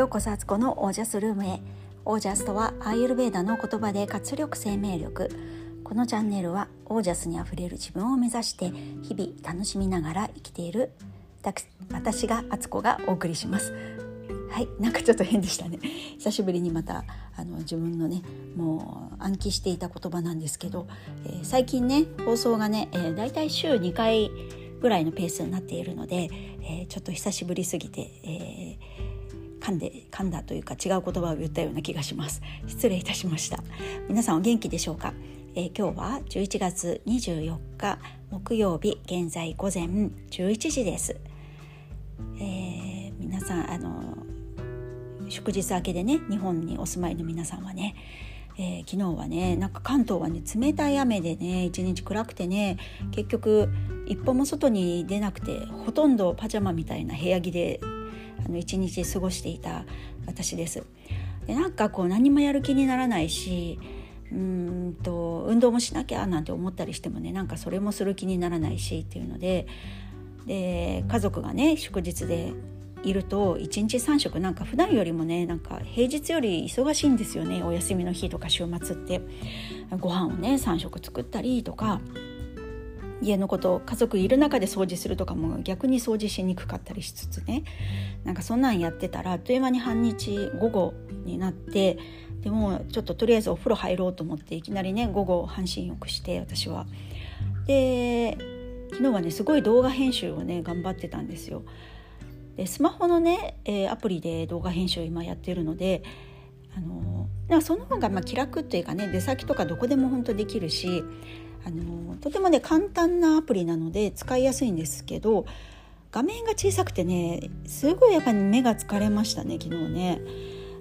ようこそあつこのオージャスルームへ。オージャスとはアーユルベーダの言葉で活力生命力。このチャンネルはオージャスにあふれる自分を目指して日々楽しみながら生きている私があつこがお送りします。はいなんかちょっと変でしたね。久しぶりにまたあの自分のねもう暗記していた言葉なんですけど、えー、最近ね放送がね、えー、だいたい週2回ぐらいのペースになっているので、えー、ちょっと久しぶりすぎて、えー、噛んで噛んだというか違う言葉を言ったような気がします。失礼いたしました。皆さんお元気でしょうか、えー、今日は11月24日木曜日現在午前11時です、えー、皆さんあの祝日明けでね日本にお住まいの皆さんはねえー、昨日はねなんか関東はね冷たい雨でね一日暗くてね結局一歩も外に出なくてほとんどパジャマみたいな部屋着であの一日過ごしていた私です。でなんかこう何もやる気にならないしうんと運動もしなきゃなんて思ったりしてもねなんかそれもする気にならないしっていうのでで家族がね祝日でいると1日3食なんか普段よりもねなんか平日より忙しいんですよねお休みの日とか週末ってご飯をね3食作ったりとか家のこと家族いる中で掃除するとかも逆に掃除しにくかったりしつつねなんかそんなんやってたらあっという間に半日午後になってでもちょっととりあえずお風呂入ろうと思っていきなりね午後半身浴して私は。で昨日はねすごい動画編集をね頑張ってたんですよ。でスマホのね、えー、アプリで動画編集を今やってるのであのなんかその方がまあ気楽っていうかね出先とかどこでも本当できるしあのとてもね簡単なアプリなので使いやすいんですけど画面が小さくてねすごいやっぱり目が疲れましたね昨日ね。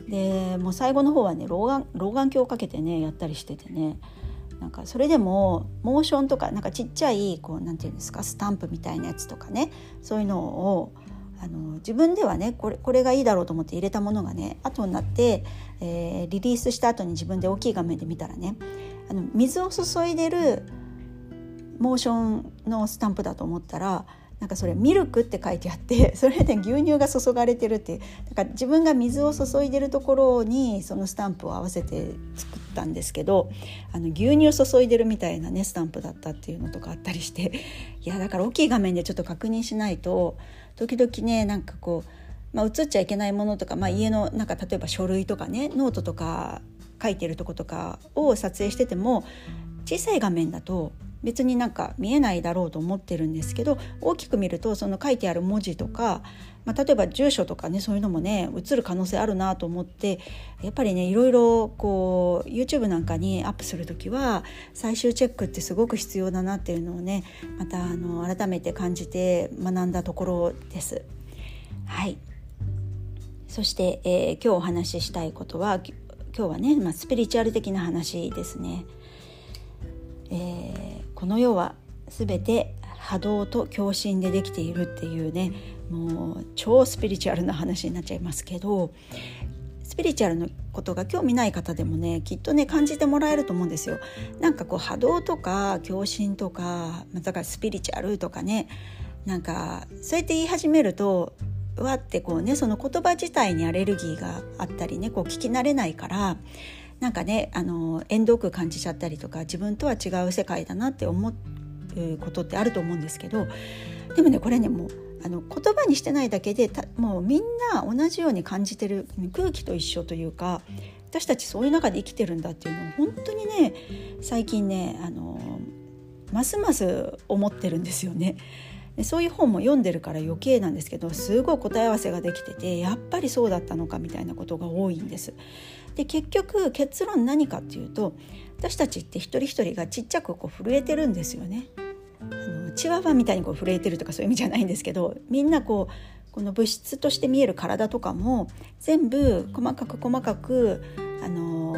でもう最後の方はね老眼老眼鏡をかけてねやったりしててねなんかそれでもモーションとかなんかちっちゃいこうなんていうんですかスタンプみたいなやつとかねそういうのをあの自分ではねこれこれがいいだろうと思って入れたものがね後になって、えー、リリースした後に自分で大きい画面で見たらねあの水を注いでるモーションのスタンプだと思ったらなんかそれミルクって書いてあって それで牛乳が注がれてるってだから自分が水を注いでるところにそのスタンプを合わせて作ったんですけどあの牛乳を注いでるみたいなねスタンプだったっていうのとかあったりして いやだから大きい画面でちょっと確認しないと時々ねなんかこう、まあ、映っちゃいけないものとか、まあ、家のなんか例えば書類とかねノートとか書いてるとことかを撮影してても小さい画面だと別になんか見えないだろうと思ってるんですけど大きく見るとその書いてある文字とか、まあ、例えば住所とかねそういうのもね映る可能性あるなと思ってやっぱりねいろいろこう YouTube なんかにアップする時は最終チェックってすごく必要だなっていうのをねまたあの改めて感じて学んだところです。はいそして、えー、今日お話ししたいことは今日はね、まあ、スピリチュアル的な話ですね。えー、この世は全て波動と共振でできているっていうねもう超スピリチュアルな話になっちゃいますけどスピリチュアルのことが興味ない方でもねきっとね感じてもらえると思うんですよ。なんかこう波動とか共振とかだからスピリチュアルとかねなんかそうやって言い始めるとわってこうねその言葉自体にアレルギーがあったりねこう聞き慣れないからなんかねあの遠遠く感じちゃったりとか自分とは違う世界だなって思うことってあると思うんですけどでもねこれねもうあの言葉にしてないだけでもうみんな同じように感じてる空気と一緒というか私たちそういう中で生きてるんだっていうのを本当にね最近ねあのますます思ってるんですよね。でそういう本も読んでるから余計なんですけどすごい答え合わせができててやっぱりそうだったのかみたいなことが多いんです。で結局結論何かっていうと私たちって一人一人がちっちゃくこう震えてるんですよね。あのチワワみたいにこう震えてるとかそういう意味じゃないんですけどみんなこうこの物質として見える体とかも全部細かく細かくあの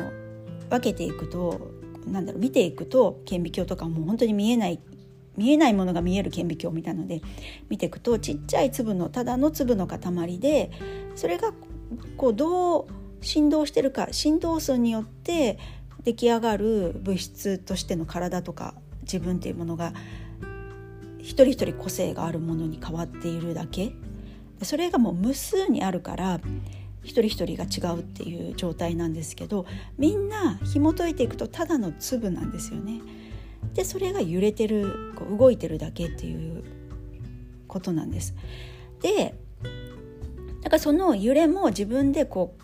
分けていくとなんだろう見ていくと顕微鏡とかも本当に見えない見えないものが見える顕微鏡みたいので見ていくとちっちゃい粒のただの粒の塊でそれがこうどう振動してるか振動数によって出来上がる物質としての体とか自分っていうものが一人一人個性があるものに変わっているだけそれがもう無数にあるから一人一人が違うっていう状態なんですけどみんな紐解いていくとただの粒なんですよね。でそれが揺れてるこう動いてるだけっていうことなんです。でだからその揺れも自分でこう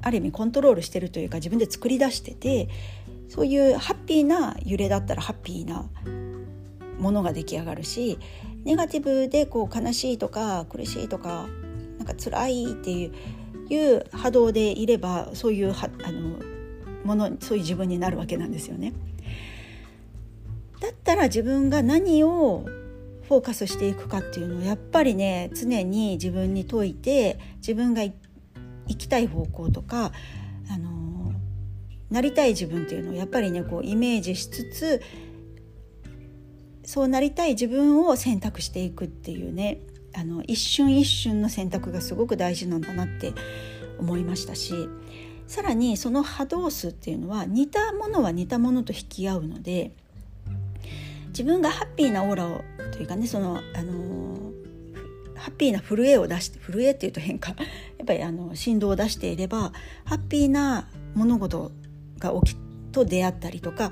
ある意味コントロールしてるというか自分で作り出しててそういうハッピーな揺れだったらハッピーなものが出来上がるしネガティブでこう悲しいとか苦しいとかなんか辛いっていういう波動でいればそういうはあのものそういう自分になるわけなんですよね。だったら自分が何をフォーカスしていくかっていうのをやっぱりね常に自分に解いて自分が行きたい方向とか、あのなりたい自分っていうのをやっぱりねこうイメージしつつそうなりたい自分を選択していくっていうねあの一瞬一瞬の選択がすごく大事なんだなって思いましたしさらにその波動数っていうのは似たものは似たものと引き合うので自分がハッピーなオーラをというかねそのあのハッピーな震えを出して震えっていうと変か やっぱりあの振動を出していればハッピーな物事が起きと出会ったりとか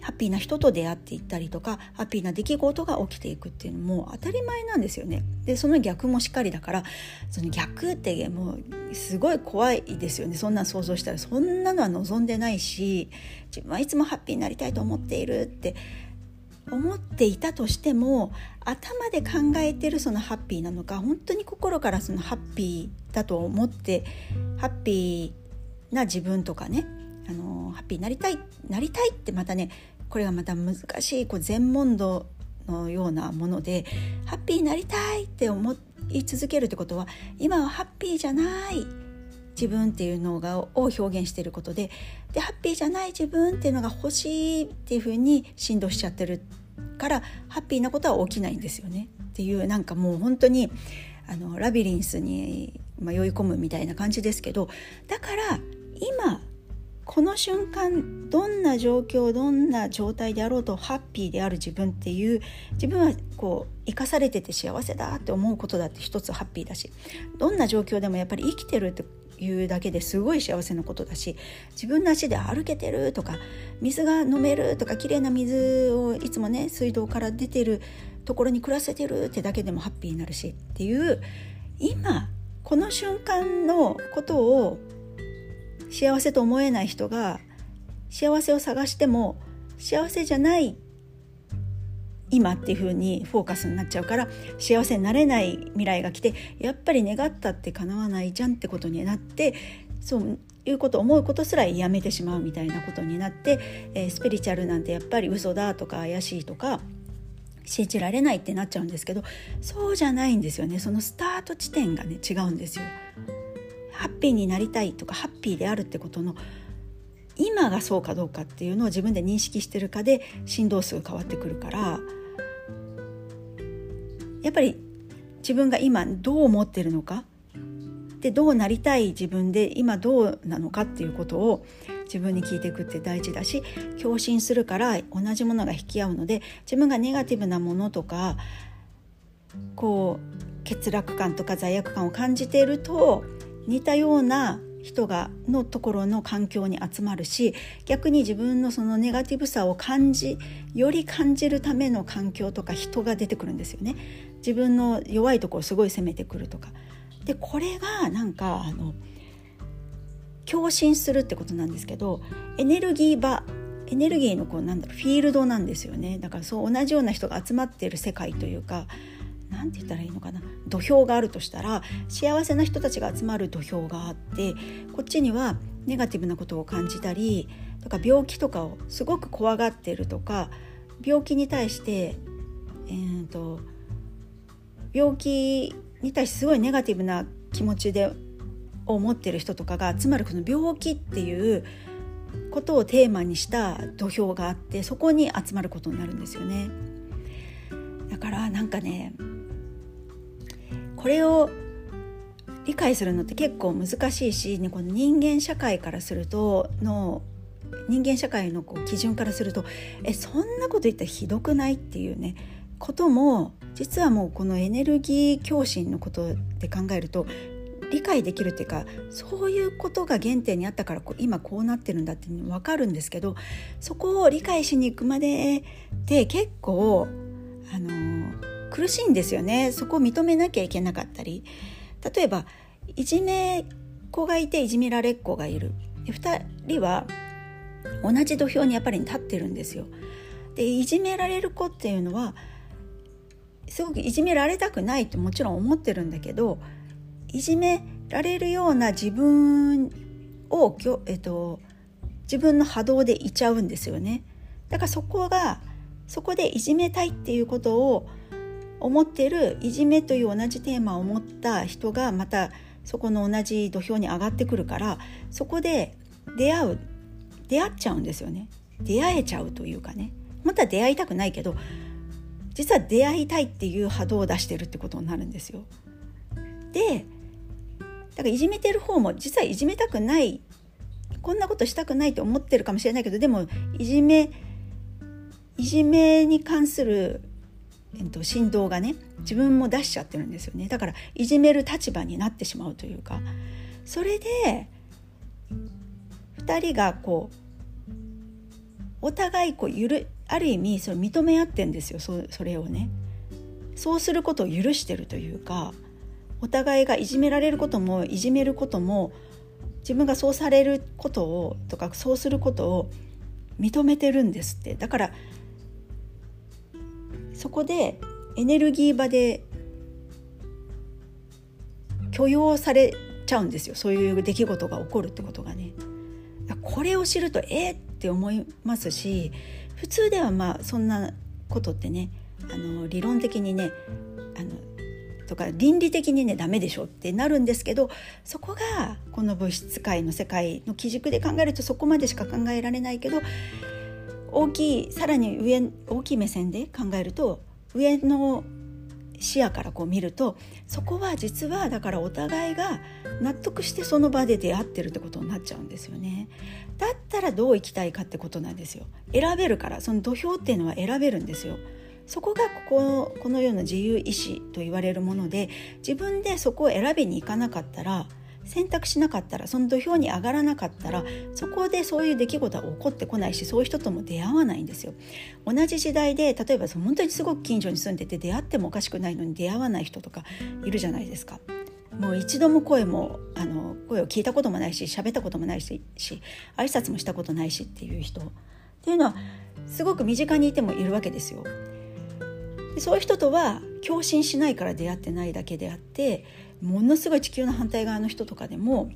ハッピーな人と出会っていったりとかハッピーな出来事が起きていくっていうのも当たり前なんですよね。でその逆もしっかりだからその逆ってもうすごい怖いですよねそんなん想像したらそんなのは望んでないし自分はいつもハッピーになりたいと思っているって思っていたとしても頭で考えてるそのハッピーなのか本当に心からそのハッピーだと思ってハッピーな自分とかねあのハッピーになりたいなりたいってまたねこれがまた難しいこう全問答のようなものでハッピーになりたいって思い続けるってことは今はハッピーじゃない自分っていうのがを表現していることででハッピーじゃない自分っていうのが欲しいっていうふうに振動しちゃってるからハッピーなことは起きないんですよね。っていうなんかもう本当にあのラビリンスに迷い込むみたいな感じですけどだから今この瞬間どんな状況どんな状態であろうとハッピーである自分っていう自分はこう生かされてて幸せだって思うことだって一つハッピーだしどんな状況でもやっぱり生きてるっていうだけですごい幸せなことだし自分の足で歩けてるとか水が飲めるとか綺麗な水をいつもね水道から出てるところに暮らせてるってだけでもハッピーになるしっていう今この瞬間のことを幸せと思えない人が幸せを探しても幸せじゃない今っていう風にフォーカスになっちゃうから幸せになれない未来が来てやっぱり願ったって叶わないじゃんってことになってそういうこと思うことすらやめてしまうみたいなことになって、えー、スピリチュアルなんてやっぱり嘘だとか怪しいとか信じられないってなっちゃうんですけどそうじゃないんですよねそのスタート地点がね違うんですよ。ハッピーになりたいとかハッピーであるってことの今がそうかどうかっていうのを自分で認識してるかで振動数が変わってくるからやっぱり自分が今どう思ってるのか？でどうなりたい自分で今どうなのかっていうことを自分に聞いていくって大事だし共振するから同じものが引き合うので自分がネガティブなものとかこう欠落感とか罪悪感を感じていると似たような人がのところの環境に集まるし逆に自分のそのネガティブさを感じより感じるための環境とか人が出てくるんですよね。自分の弱いところすごい責めてくるとか。でこれがなんかあの共振するってことなんですけどエネルギー場エネルギーのこうなんだろうフィールドなんですよねだからそう同じような人が集まっている世界というか何て言ったらいいのかな土俵があるとしたら幸せな人たちが集まる土俵があってこっちにはネガティブなことを感じたりとか病気とかをすごく怖がってるとか病気に対して、えーと、病気に対してすごいネガティブな気持ちでを持ってる人とかが集まるこの病気っていうことをテーマにした土俵があってそこに集まることになるんですよね。だからなんかねこれを理解するのって結構難しいし、ね、この人間社会からするとの人間社会のこう基準からするとえそんなこと言ったらひどくないっていうねことも実はもうこのエネルギー共振のことで考えると理解できるっていうかそういうことが原点にあったから今こうなってるんだっていうの分かるんですけどそこを理解しに行くまでで結構あの苦しいんですよね。そこを認めなきゃいけなかったり。例えばいじめ子がいていじめられっ子がいる。2人は同じ土俵にやっぱり立ってるんですよ。でいじめられる子っていうのはすごくいじめられたくないってもちろん思ってるんだけどいじめられるような自分を、えっと、自分の波動でいちゃうんですよね。だからそこがそこでいじめたいっていうことを思ってるいじめという同じテーマを持った人がまたそこの同じ土俵に上がってくるからそこで出会う出会っちゃうんですよね出会えちゃうというかねまた出会いたくないけど実は出会いたいっていう波動を出してるってことになるんですよ。でだからいじめてる方も実はいじめたくないこんなことしたくないと思ってるかもしれないけどでもいじめいじめに関する、えっと、振動がね自分も出しちゃってるんですよねだからいじめる立場になってしまうというかそれで2人がこうお互いこうゆるある意味それ認め合ってんですよそそれをね。そうすることを許してるというかお互いがいじめられることもいじめることも自分がそうされることをとかそうすることを認めてるんですってだからそこでエネルギー場で許容されちゃうんですよそういう出来事が起こるってことがね。これを知るとえー、って思いますし普通ではまあそんなことってねあの理論的にねあのとか倫理的にねダメでしょってなるんですけどそこがこの物質界の世界の基軸で考えるとそこまでしか考えられないけど大きいさらに上大きい目線で考えると上の視野からこう見るとそこは実はだからお互いが納得してその場で出会ってるってことになっちゃうんですよね。だったらどう生きたいかってことなんですよ。選べるからその土俵っていうのは選べるんですよ。そこがこここのような自由意志と言われるもので自分でそこを選びに行かなかったら選択しなかったらその土俵に上がらなかったらそこでそういう出来事は起こってこないしそういう人とも出会わないんですよ。同じ時代で例えば本当にすごく近所に住んでて出会ってもおかしくないのに出会わない人とかいるじゃないですか。もう一度も声もあの声を聞いたこともないし喋ったこともないしし挨拶もしたことないしっていう人っていうのはすごく身近にいてもいるわけですよ。でそういう人とは共振しないから出会ってないだけであってものすごい地球の反対側の人とかでも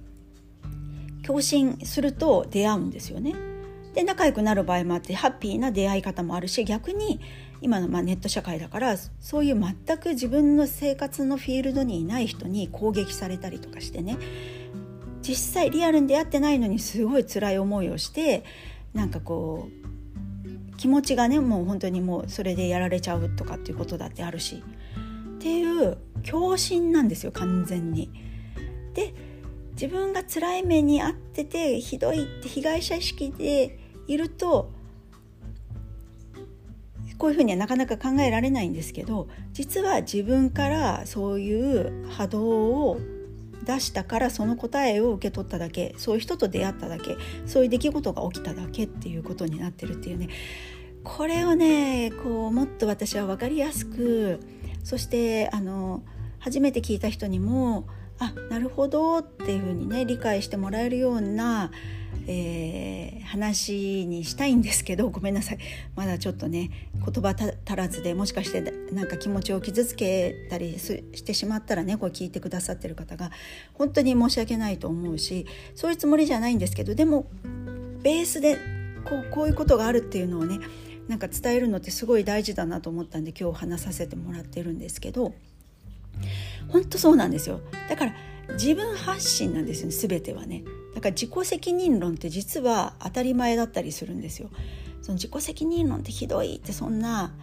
共振すると出会うんですよね。で仲良くなる場合もあってハッピーな出会い方もあるし逆に今のまあネット社会だからそういう全く自分の生活のフィールドにいない人に攻撃されたりとかしてね実際リアルに出会ってないのにすごい辛い思いをしてなんかこう気持ちがねもう本当にもうそれでやられちゃうとかっていうことだってあるしっていう共振なんですよ完全に。で自分が辛い目に遭っててひどいって被害者意識でいるとこういうふうにはなかなか考えられないんですけど実は自分からそういう波動を出したからその答えを受け取っただけそういう人と出会っただけそういう出来事が起きただけっていうことになってるっていうねこれをねこうもっと私は分かりやすくそしてあの初めて聞いた人にもあなるほどっていうふうにね理解してもらえるような、えー、話にしたいんですけどごめんなさい。まだちょっとね言葉足らずでもしかしてなんか気持ちを傷つけたりしてしまったらねこれ聞いてくださってる方が本当に申し訳ないと思うしそういうつもりじゃないんですけどでもベースでこうこういうことがあるっていうのをねなんか伝えるのってすごい大事だなと思ったんで今日話させてもらってるんですけど本当そうなんですよ。だから自分発信なんですよね全てはね。だから自己責任論って実は当たり前だったりするんですよ。その自己責任論ってひどいってそんな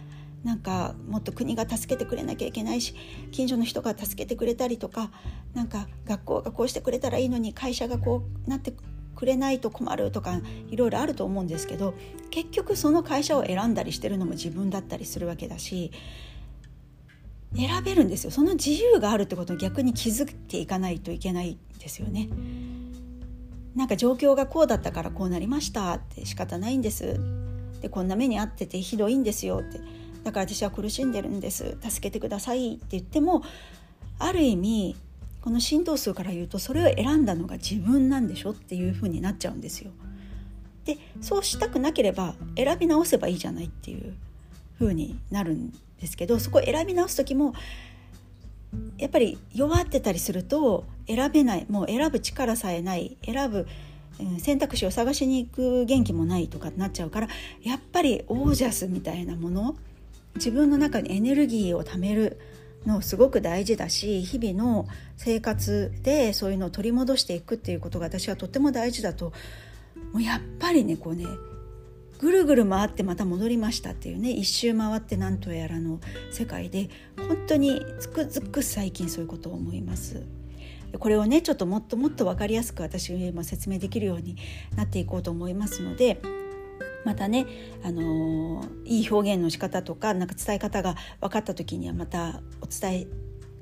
なんかもっと国が助けてくれなきゃいけないし近所の人が助けてくれたりとかなんか学校がこうしてくれたらいいのに会社がこうなってくれないと困るとかいろいろあると思うんですけど結局その会社を選んだりしてるのも自分だったりするわけだし選べるんですよ。その自由があるってことを逆に気づいていかないといけないですよね。なんか状況がこうだったからこうなりましたって仕方ないんです。でこんな目に遭っててひどいんですよ。って。だから私は苦しんでるんです。助けてくださいって言ってもある意味この浸透数から言うとそれを選んだのが自分なんでしょっていうふうになっちゃうんですよ。でそうしたくなければ選び直せばいいじゃないっていうふうになるんですけどそこを選び直す時もやっぱり弱ってたりすると選べないもう選ぶ力さえない選ぶ選択肢を探しに行く元気もないとかなっちゃうからやっぱりオージャスみたいなもの自分の中にエネルギーを貯めるのすごく大事だし日々の生活でそういうのを取り戻していくっていうことが私はとっても大事だともうやっぱりねこうねぐるぐる回ってまた戻りましたっていうね一周回ってなんとやらの世界で本当につくづく最近そういうことを思います。これをねちょっともっともっと分かりやすく私も説明できるようになっていこうと思いますのでまたね、あのー、いい表現の仕方とかなんか伝え方が分かった時にはまたお伝え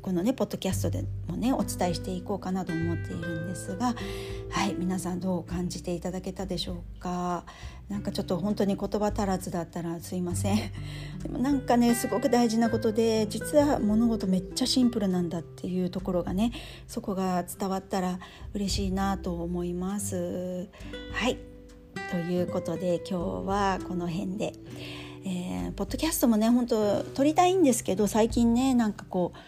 このねポッドキャストでもねお伝えしていこうかなと思っているんですがはい皆さんどう感じていただけたでしょうか？なんかちょっと本当に言葉足らずだったらすいません。でもなんかねすごく大事なことで実は物事めっちゃシンプルなんだっていうところがねそこが伝わったら嬉しいなと思います。はいということで今日はこの辺で。えー、ポッドキャストもね本当撮りたいんですけど最近ねなんかこう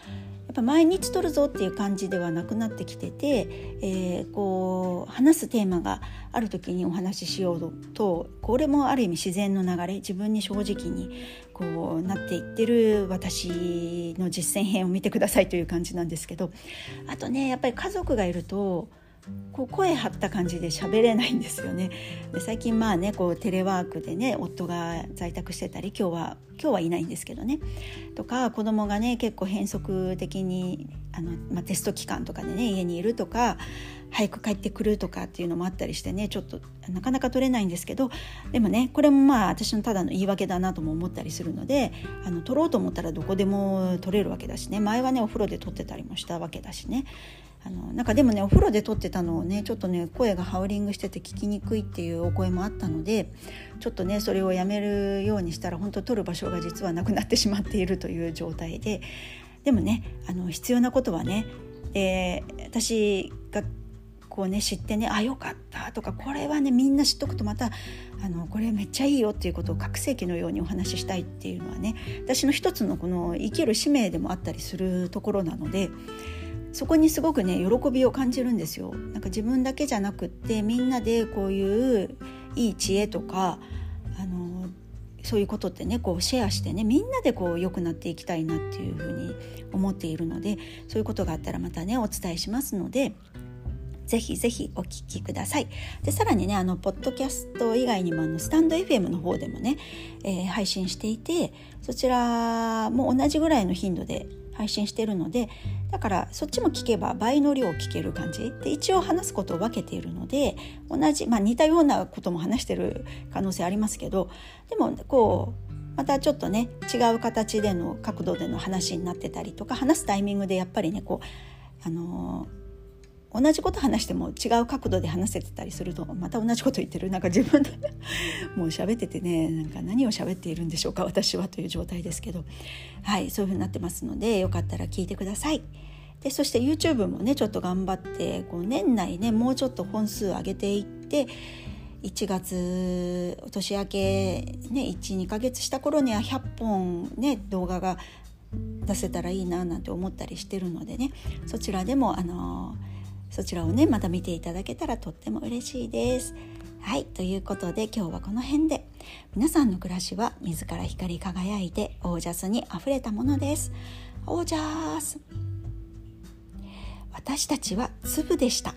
っぱ毎日撮るぞっていう感じではなくなってきてて、えー、こう話すテーマがある時にお話ししようとこれもある意味自然の流れ自分に正直にこうなっていってる私の実践編を見てくださいという感じなんですけどあとねやっぱり家族がいるとこう声張った感じで喋れないんですよね。で最近まあねこうテレワークでね夫が在宅してたり今日は今日はいないんですけどね。とか子供がね結構変則的にあの、まあ、テスト期間とかでね家にいるとか早く帰ってくるとかっていうのもあったりしてねちょっとなかなか取れないんですけどでもねこれもまあ私のただの言い訳だなとも思ったりするのであの取ろうと思ったらどこでも取れるわけだしね。前はねお風呂で撮ってたりもしたわけだしね。あのなんかでもねお風呂で撮ってたのをねちょっとね声がハウリングしてて聞きにくいっていうお声もあったのでちょっとねそれをやめるようにしたら本当撮る場所が実はなくなってしまっているという状態ででもねあの必要なことはね、えー、私がこうね知ってねあよかったとかこれはねみんな知っとくとまたあのこれめっちゃいいよっていうことを拡声器のようにお話ししたいっていうのはね私の一つのこの生きる使命でもあったりするところなのでそこにすごくね喜びを感じるんですよ。なんか自分だけじゃなくってみんなでこういういい知恵とかあのそういうことってねこうシェアしてねみんなでこう良くなっていきたいなっていうふうに思っているのでそういうことがあったらまたねお伝えしますので。ぜひぜひお聞きください。でさらにねあのポッドキャスト以外にもあのスタンド FM の方でもね、えー、配信していてそちらも同じぐらいの頻度で配信してるのでだからそっちも聞けば倍の量聞ける感じで一応話すことを分けているので同じ、まあ、似たようなことも話してる可能性ありますけどでもこうまたちょっとね違う形での角度での話になってたりとか話すタイミングでやっぱりねこうあのー同じこと話しても違う角度で話せてたりするとまた同じこと言ってる。なんか自分で もう喋っててねなんか何を喋っているんでしょうか私はという状態ですけど。はいそういうふうになってますのでよかったら聞いてください。でそして YouTube もねちょっと頑張ってこう年内ねもうちょっと本数上げていって1月年明けね12ヶ月した頃には100本ね動画が出せたらいいななんて思ったりしてるのでね。そちらでもあのーそちらをねまた見ていただけたらとっても嬉しいです。はいということで今日はこの辺で皆さんの暮らしは自ら光り輝いてオージャスにあふれたものです。オージャス私たちは粒でした。